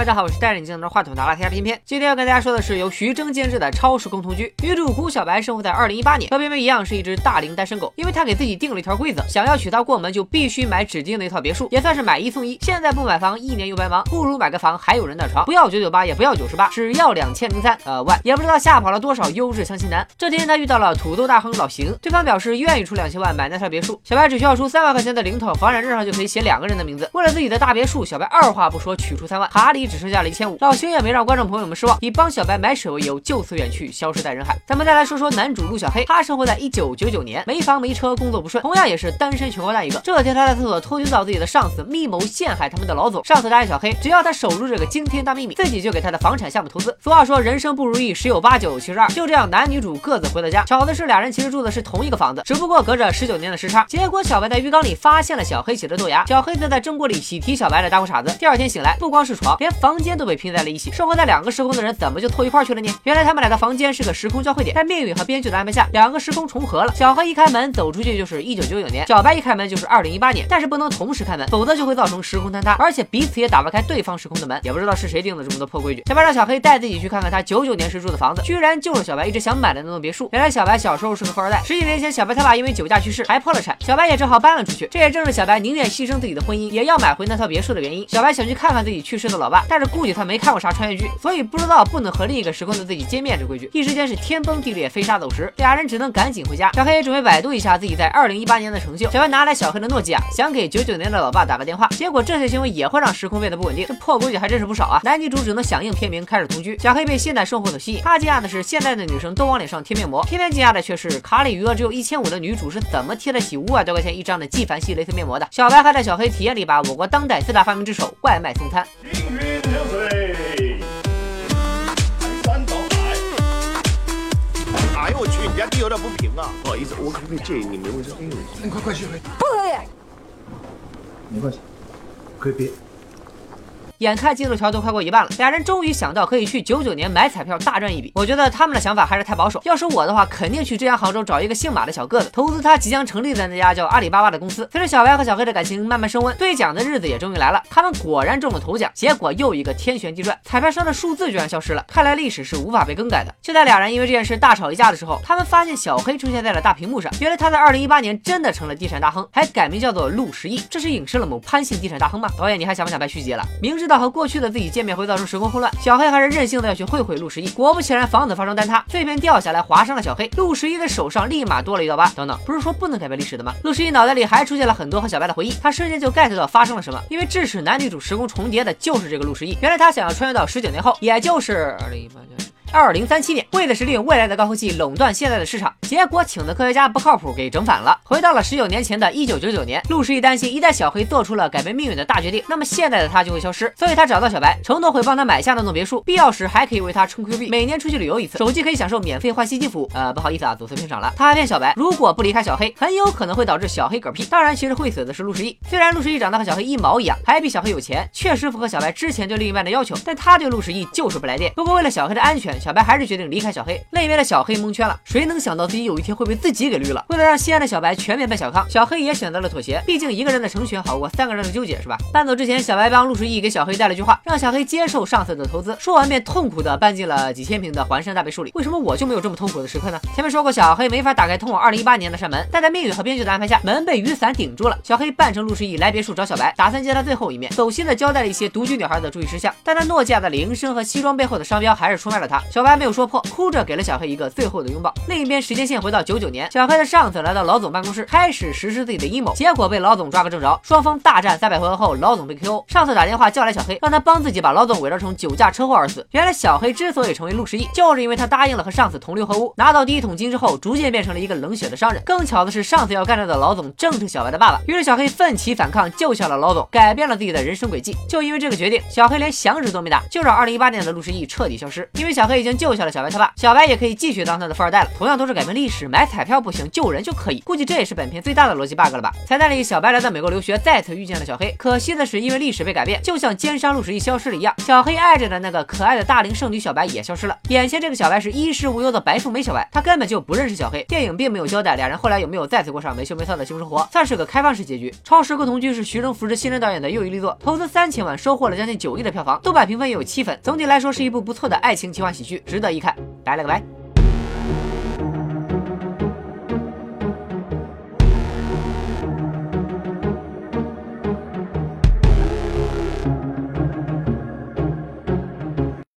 大家好，我是带着你镜头话筒的拉天偏偏。今天要跟大家说的是由徐峥监制的超时空同居。女主胡小白生活在二零一八年，和偏偏一样是一只大龄单身狗，因为她给自己定了一条规则，想要娶她过门就必须买指定的一套别墅，也算是买一送一。现在不买房一年又白忙，不如买个房还有人的床，不要九九八也不要九十八，只要两千零三呃万，也不知道吓跑了多少优质相亲男。这天他遇到了土豆大亨老邢，对方表示愿意出两千万买那套别墅，小白只需要出三万块钱的零头，房产证上就可以写两个人的名字。为了自己的大别墅，小白二话不说取出三万，卡里只剩下了一千五。老邢也没让观众朋友们失望，以帮小白买水为由，就此远去，消失在人海。咱们再来说说男主陆小黑，他生活在一九九九年，没房没车，工作不顺，同样也是单身穷光蛋一个。这天他在厕所偷听到自己的上司密谋陷害他们的老总，上司答应小黑，只要他守住这个惊天大秘密，自己就给他的房产项目投资。俗话说人生不如意十有八九，其实二。就这样，男女主各自回到家，巧的是俩人其实住的是同一个房子，只不过隔着十九年的时差。结果小白在浴缸里发现了小黑写的豆芽，小黑则在蒸锅里喜提小白的大裤衩子。第二天醒来，不光是床，连房间都被拼在了一起。生活在两个时空的人怎么就凑一块去了呢？原来他们俩的房间是个时空交汇点，在命运和编剧的安排下，两个时空重合了。小黑一开门走出去就是一九九九年，小白一开门就是二零一八年，但是不能同时开门，否则就会造成时空坍塌，而且彼此也打不开对方时空的门。也不知道是谁定的这么多破规矩。小白让小黑带自己去看看他九九年时住的房子，居然就是小白一直想买的那栋别墅。原来小白小时候是个富二代，十几年前小白他爸因为酒驾去世，还破了产，小白也只好搬了出去。这也正是小白宁愿牺牲自己的婚姻，也要买回那套别墅的原因。小白想去看看自己去世的老爸，但是估计他没看过啥穿越剧，所以不知道不能和另一个时空的自己见面这规矩。一时间是天崩地裂，飞沙走石，俩人只能赶紧回家。小黑准备百度一下自己在二零一八年的成就。小白拿来小黑的诺基亚，想给九九年的老爸打个电话，结果这些行为也会让时空变得不稳定。这破规矩还真是不少啊！男女主只能响应片名开始同居。小黑被现代生活所吸引，他惊讶的是现在的女生都往脸上贴面膜，偏偏惊讶的却是卡里余额只有一千五的女主是怎么贴得起五百多块钱一张的纪梵希蕾丝面膜的。小白还带小黑体验了一把我国当代四大发明之首外卖送餐。哎呦我去，你家地有点不平啊！不好意思，我可不可以借你们卫生间用一下？你快快去！不可以。没关系，可以别。眼看进度条都快过一半了，俩人终于想到可以去九九年买彩票大赚一笔。我觉得他们的想法还是太保守。要是我的话，肯定去浙江杭州找一个姓马的小个子，投资他即将成立的那家叫阿里巴巴的公司。随着小白和小黑的感情慢慢升温，兑奖的日子也终于来了。他们果然中了头奖，结果又一个天旋地转，彩票上的数字居然消失了。看来历史是无法被更改的。就在俩人因为这件事大吵一架的时候，他们发现小黑出现在了大屏幕上。原来他在二零一八年真的成了地产大亨，还改名叫做陆十亿。这是影射了某潘姓地产大亨吗？导演，你还想不想拍续集了？明知道和过去的自己。见面会造成时空混乱，小黑还是任性的要去会会陆十一。果不其然，房子发生坍塌，碎片掉下来划伤了小黑。陆十一的手上立马多了一道疤。等等，不是说不能改变历史的吗？陆十一脑袋里还出现了很多和小白的回忆，他瞬间就 get 到发生了什么。因为致使男女主时空重叠的就是这个陆十一。原来他想要穿越到十九年后，也就是二零一八年。二零三七年，为的是利用未来的高科技垄断现在的市场，结果请的科学家不靠谱，给整反了。回到了十九年前的一九九九年，陆十一担心，一旦小黑。做出了改变命运的大决定，那么现在的他就会消失。所以他找到小白，承诺会帮他买下那栋别墅，必要时还可以为他充 Q 币，每年出去旅游一次，手机可以享受免费换新机服务。呃，不好意思啊，走错片场了。他还骗小白，如果不离开小黑，很有可能会导致小黑。嗝屁。当然，其实会死的是陆十一。虽然陆十一长得和小黑。一毛一样，还比小黑。有钱，确实符合小白之前对另一半的要求，但他对陆十一就是不来电。不过为了小黑。的安全，小白还是决定离。开小黑，另一边的小黑蒙圈了。谁能想到自己有一天会被自己给绿了？为了让心爱的小白全面奔小康，小黑也选择了妥协。毕竟一个人的成全好过三个人的纠结，是吧？搬走之前，小白帮陆十一给小黑带了句话，让小黑接受上次的投资。说完便痛苦的搬进了几千平的环山大别墅里。为什么我就没有这么痛苦的时刻呢？前面说过，小黑没法打开通往二零一八年的扇门，但在命运和编剧的安排下，门被雨伞顶住了。小黑扮成陆十一来别墅找小白，打算见他最后一面，走心的交代了一些独居女孩的注意事项。但他诺基亚的铃声和西装背后的商标还是出卖了他。小白没有说破，哭着给了小黑。一个最后的拥抱。另一边，时间线回到九九年，小黑的上司来到老总办公室，开始实施自己的阴谋，结果被老总抓个正着。双方大战三百回合后，老总被 KO。上司打电话叫来小黑，让他帮自己把老总伪装成酒驾车祸而死。原来小黑之所以成为陆十一，就是因为他答应了和上司同流合污。拿到第一桶金之后，逐渐变成了一个冷血的商人。更巧的是，上司要干掉的老总正是小白的爸爸。于是小黑奋起反抗，救下了老总，改变了自己的人生轨迹。就因为这个决定，小黑连响指都没打，就让二零一八年的陆十一彻底消失。因为小黑已经救下了小白他爸，小白也可以继续当他的富二代了。同样都是改变历史，买彩票不行，救人就可以。估计这也是本片最大的逻辑 bug 了吧？彩蛋里，小白来到美国留学，再次遇见了小黑。可惜的是，因为历史被改变，就像奸商陆十一消失了一样，小黑爱着的那个可爱的大龄剩女小白也消失了。眼前这个小白是衣食无忧的白富美小白，他根本就不认识小黑。电影并没有交代俩人后来有没有再次过上没羞没臊的幸福生活，算是个开放式结局。超时空同居是徐峥扶持新人导演的又一力作，投资三千万，收获了将近九亿的票房，豆瓣评分也有七分。总体来说是一部不错的爱情奇幻喜剧，值得一看。拜了个拜。